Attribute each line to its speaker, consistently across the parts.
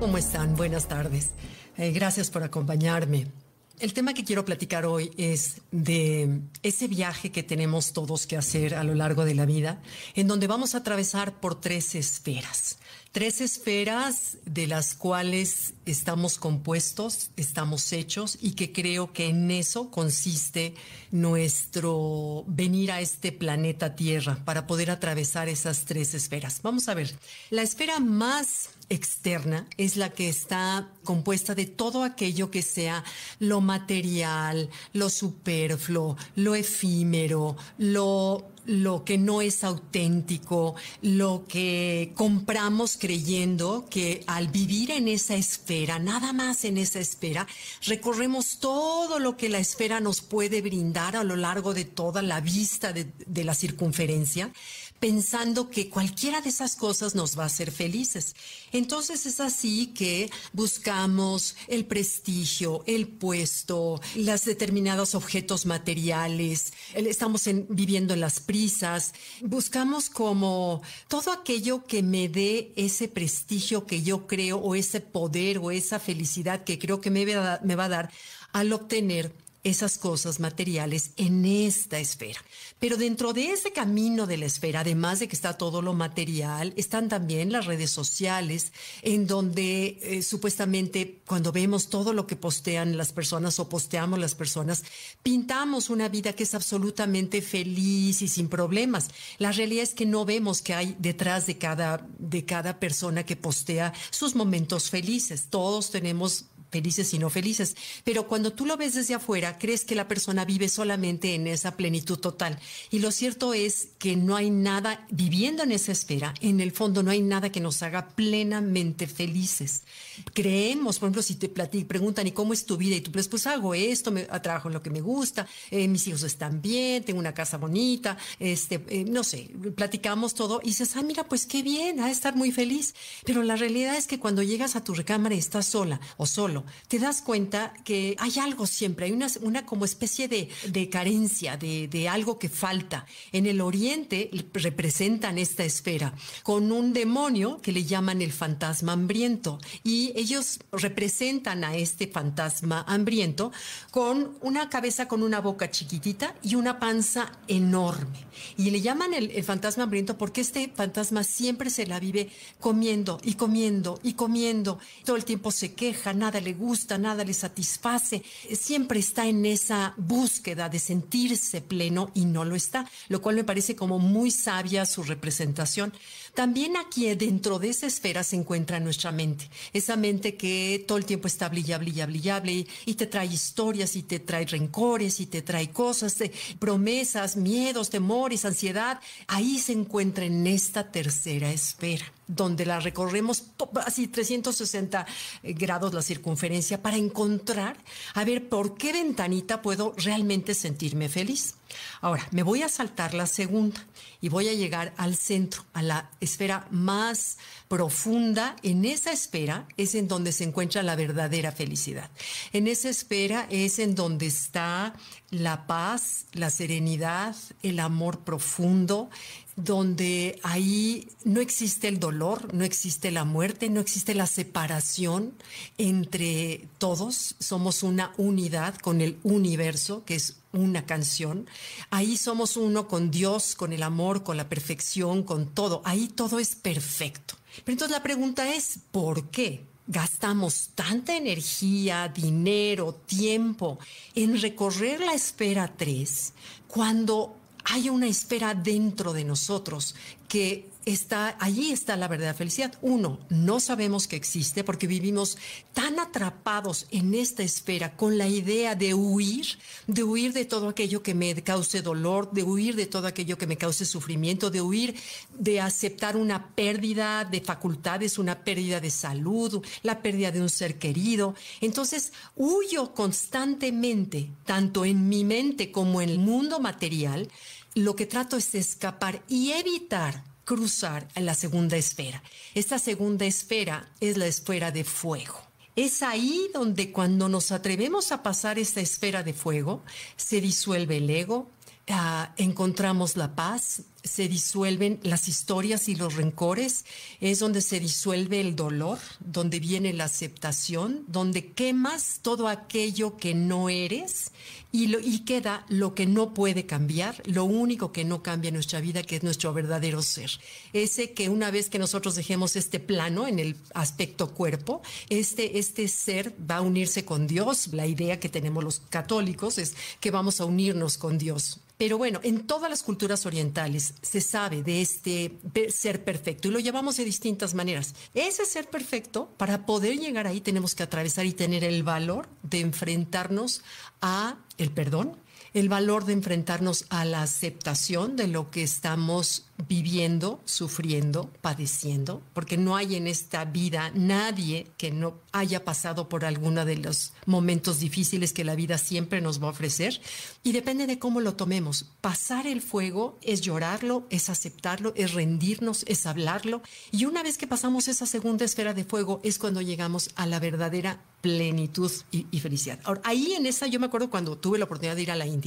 Speaker 1: ¿Cómo están? Buenas tardes. Eh, gracias por acompañarme. El tema que quiero platicar hoy es de ese viaje que tenemos todos que hacer a lo largo de la vida, en donde vamos a atravesar por tres esferas. Tres esferas de las cuales estamos compuestos, estamos hechos y que creo que en eso consiste nuestro venir a este planeta Tierra para poder atravesar esas tres esferas. Vamos a ver, la esfera más externa es la que está compuesta de todo aquello que sea lo material, lo superfluo, lo efímero, lo lo que no es auténtico, lo que compramos creyendo que al vivir en esa esfera, nada más en esa esfera, recorremos todo lo que la esfera nos puede brindar a lo largo de toda la vista de, la circunferencia, pensando que cualquiera de esas cosas nos va a hacer felices. Entonces es así que buscamos el prestigio, el puesto, los determinados objetos materiales, estamos viviendo en las prisas, buscamos como todo aquello que me dé ese prestigio que yo creo o ese poder o esa felicidad que creo que me va a dar al obtener esas cosas materiales en esta esfera. Pero dentro de ese camino de la esfera, además de que está todo lo material, están también las redes sociales, en donde eh, supuestamente cuando vemos todo lo que postean las personas o posteamos las personas, pintamos una vida que es absolutamente feliz y sin problemas. La realidad es que no vemos que hay detrás de cada, de cada persona que postea sus momentos felices. Todos tenemos felices y no felices. Pero cuando tú lo ves desde afuera, crees que la persona vive solamente en esa plenitud total. Y lo cierto es que no hay nada, viviendo en esa esfera, en el fondo no hay nada que nos haga plenamente felices. Creemos, por ejemplo, si te preguntan, ¿y cómo es tu vida? Y tú, pues, pues hago esto, me, trabajo en lo que me gusta, eh, mis hijos están bien, tengo una casa bonita, este, eh, no sé, platicamos todo y dices, ah, mira, pues qué bien, a estar muy feliz. Pero la realidad es que cuando llegas a tu recámara y estás sola o solo, te das cuenta que hay algo siempre, hay una, como especie de, carencia, de, de, algo que falta. En el Oriente representan esta esfera con un demonio que le llaman el fantasma hambriento y ellos representan a este fantasma hambriento con una cabeza con una boca chiquitita y una panza enorme. Y le llaman el, el fantasma hambriento porque este fantasma siempre se la vive comiendo y comiendo y comiendo. Todo el tiempo se queja, nada le gusta, nada le satisface, siempre está en esa búsqueda de sentirse pleno y no lo está, lo cual me parece como muy sabia su representación. También aquí dentro de esa esfera se encuentra nuestra mente, esa mente que todo el tiempo está brillable, brillable, y te trae historias y te trae rencores y te trae cosas, promesas, miedos, temores, ansiedad. Ahí se encuentra en esta tercera esfera donde la recorremos así 360 eh, grados la circunferencia para encontrar, a ver por qué ventanita puedo realmente sentirme feliz. Ahora, me voy a saltar la segunda y voy a llegar al centro, a la esfera más profunda. En esa esfera es en donde se encuentra la verdadera felicidad. En esa esfera es en donde está la paz, la serenidad, el amor profundo, donde ahí no existe el dolor, no existe la muerte, no existe la separación entre todos, somos una unidad con el universo, que es una canción. Ahí somos uno con Dios, con el amor, con la perfección, con todo. Ahí todo es perfecto. Pero entonces la pregunta es, ¿por qué? gastamos tanta energía, dinero, tiempo en recorrer la esfera 3 cuando hay una esfera dentro de nosotros que está, allí está la verdadera felicidad. Uno, no sabemos que existe porque vivimos tan atrapados en esta esfera con la idea de huir, de huir de todo aquello que me cause dolor, de huir de todo aquello que me cause sufrimiento, de huir de aceptar una pérdida de facultades, una pérdida de salud, la pérdida de un ser querido. Entonces, huyo constantemente, tanto en mi mente como en el mundo material, lo que trato es escapar y evitar cruzar a la segunda esfera. Esta segunda esfera es la esfera de fuego. Es ahí donde cuando nos atrevemos a pasar esta esfera de fuego, se disuelve el ego, ah, encontramos la paz, se disuelven las historias y los rencores, es donde se disuelve el dolor, donde viene la aceptación, donde quemas todo aquello que no eres y, lo, y queda lo que no puede cambiar, lo único que no cambia en nuestra vida, que es nuestro verdadero ser. Ese que una vez que nosotros dejemos este plano en el aspecto cuerpo, este, este ser va a unirse con Dios. La idea que tenemos los católicos es que vamos a unirnos con Dios. Pero bueno, en todas las culturas orientales se sabe de este ser perfecto y lo llevamos de distintas maneras. Ese ser perfecto, para poder llegar ahí, tenemos que atravesar y tener el valor de enfrentarnos a el perdón, el valor de enfrentarnos a la aceptación de lo que estamos viviendo, sufriendo, padeciendo, porque no hay en esta vida nadie que no haya pasado por alguno de los momentos difíciles que la vida siempre nos va a ofrecer. Y depende de cómo lo tomemos. Pasar el fuego es llorarlo, es aceptarlo, es rendirnos, es hablarlo. Y una vez que pasamos esa segunda esfera de fuego es cuando llegamos a la verdadera plenitud y, felicidad. Ahora, ahí en esa yo me acuerdo cuando tuve la oportunidad de ir a la India.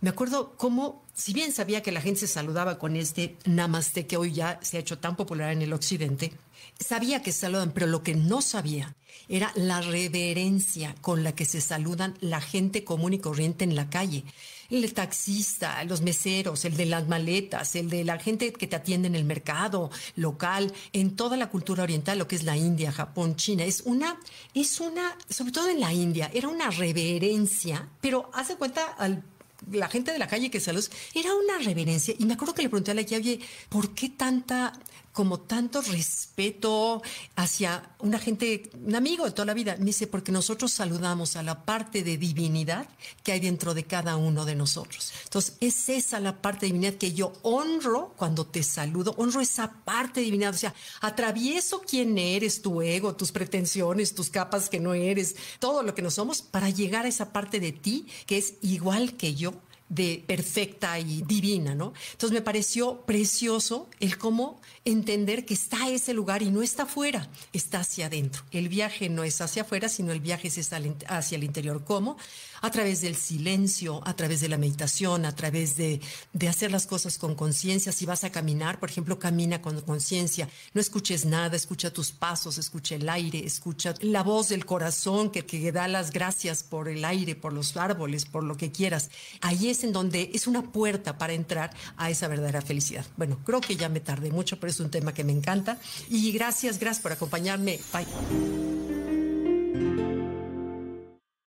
Speaker 1: Me acuerdo cómo, si bien sabía que la gente se saludaba con este namaste que hoy ya se ha hecho tan popular en el occidente, sabía que saludan, pero lo que no sabía era la reverencia con la que se saludan la gente común y corriente en la calle. El taxista, los meseros, el de las maletas, el de la gente que te atiende en el mercado local, en toda la cultura oriental, lo que es la India, Japón, China, es una, es una, sobre todo en la India, era una reverencia, pero hace cuenta al la gente de la calle que saludos, era una reverencia. Y me acuerdo que le pregunté a la oye, ¿por qué tanta, como tanto respeto hacia una gente, un amigo de toda la vida? Me dice, porque nosotros saludamos a la parte de divinidad que hay dentro de cada uno de nosotros. Entonces, es esa la parte de divinidad que yo honro cuando te saludo, honro esa parte de divinidad. O sea, atravieso quién eres, tu ego, tus pretensiones, tus capas que no eres, todo lo que no somos, para llegar a esa parte de ti que es igual que yo de perfecta y divina, ¿no? Entonces me pareció precioso el cómo entender que está ese lugar y no está afuera, está hacia adentro. El viaje no es hacia afuera, sino el viaje es hacia el interior. ¿Cómo? A través del silencio, a través de la meditación, a través de, de hacer las cosas con conciencia. Si vas a caminar, por ejemplo, camina con conciencia. No escuches nada, escucha tus pasos, escucha el aire, escucha la voz del corazón que, que da las gracias por el aire, por los árboles, por lo que quieras. Ahí es en donde es una puerta para entrar a esa verdadera felicidad. Bueno, creo que ya me tardé mucho, pero es un tema que me encanta. Y gracias, gracias por acompañarme. Bye.